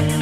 here.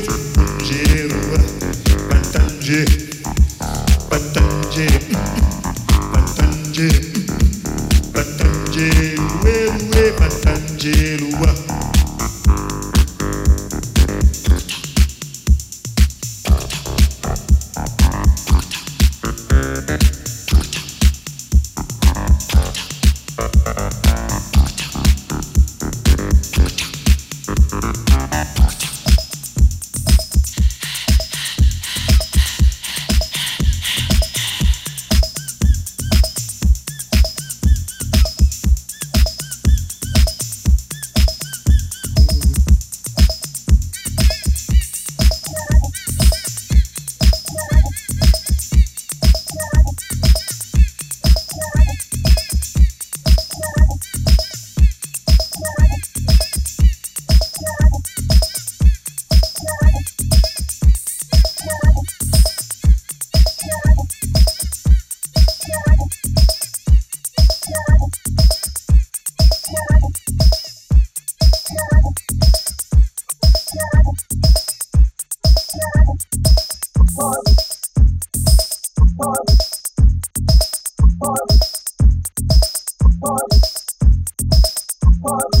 Bye.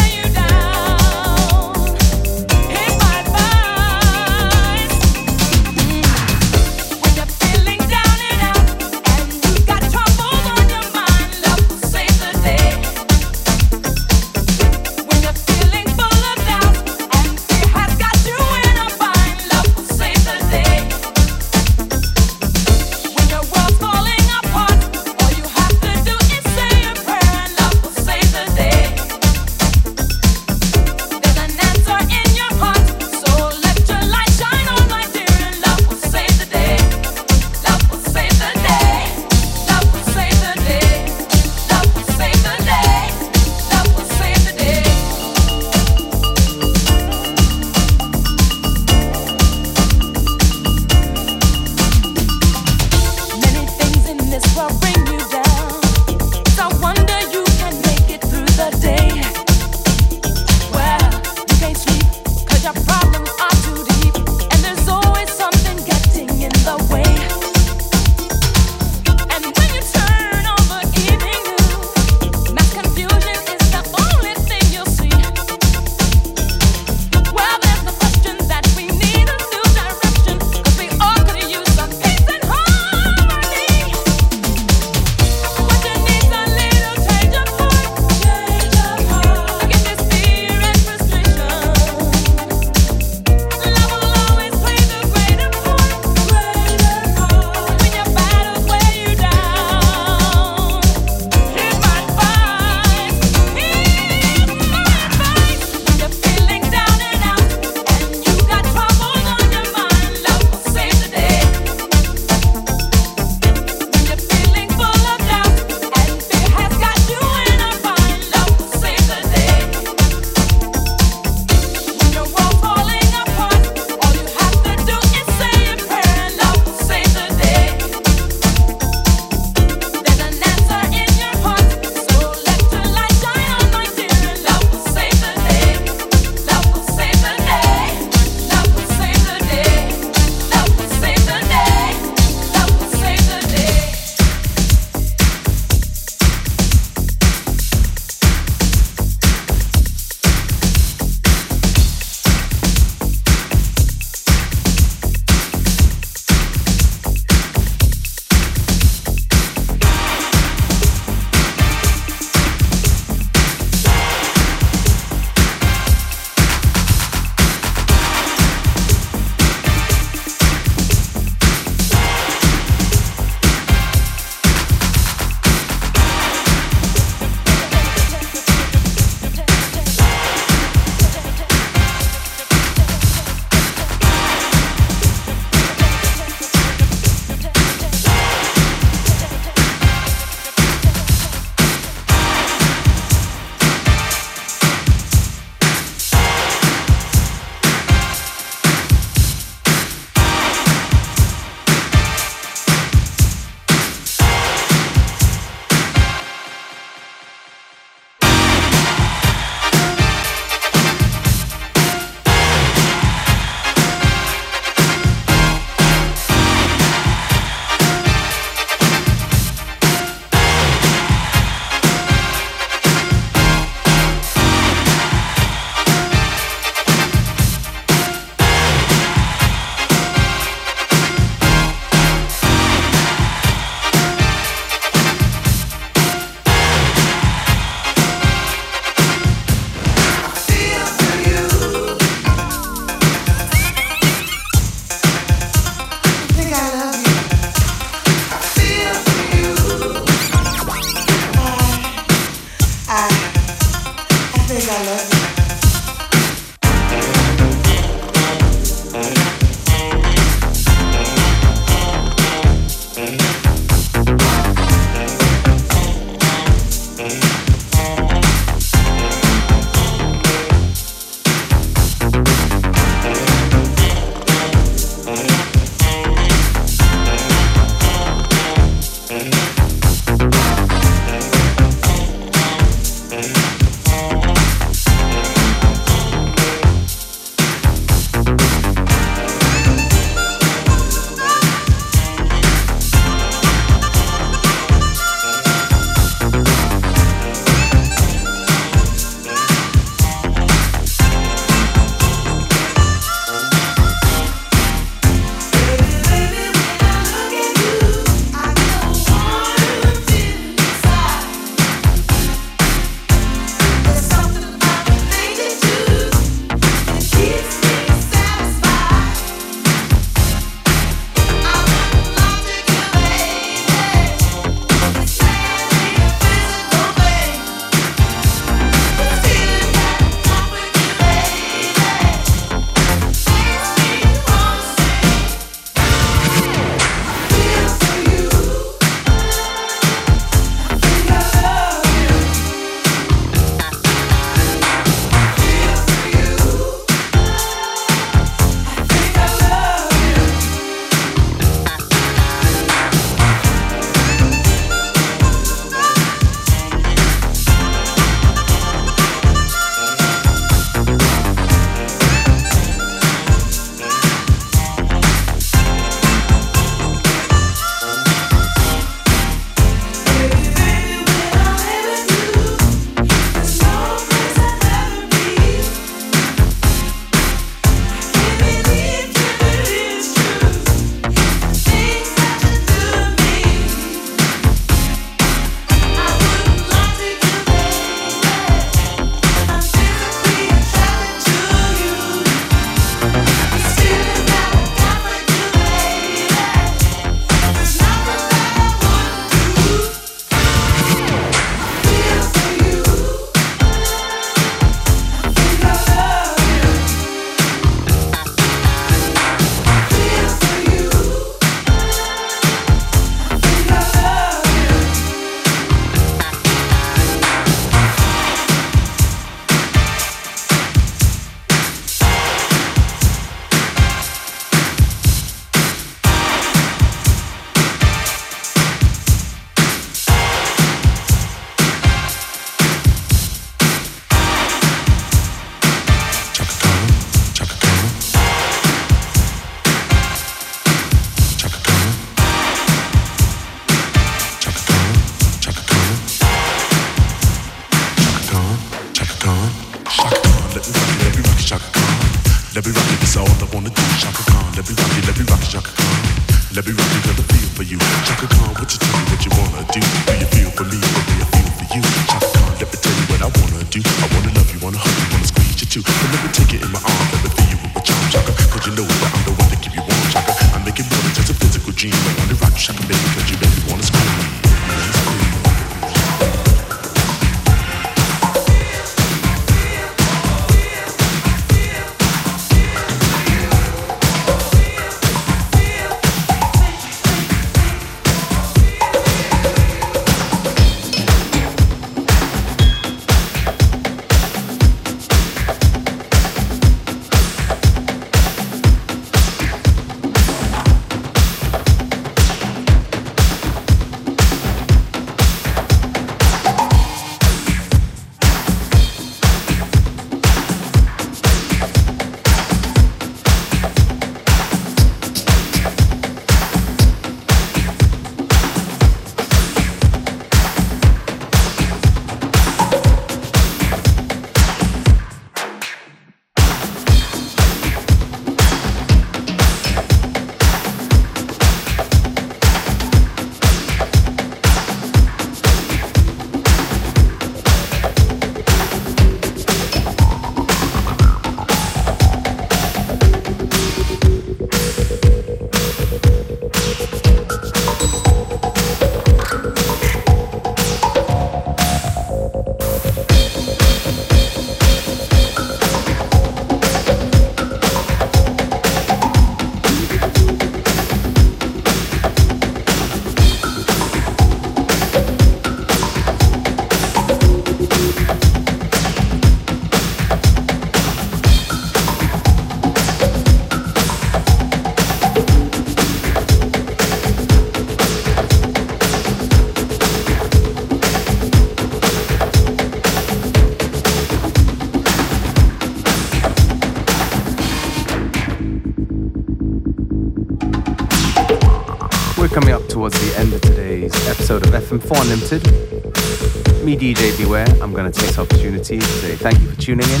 Of FM4 Unlimited. Me, DJ Beware, I'm going to take this opportunity to say thank you for tuning in.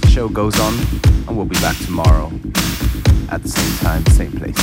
The show goes on, and we'll be back tomorrow at the same time, same place.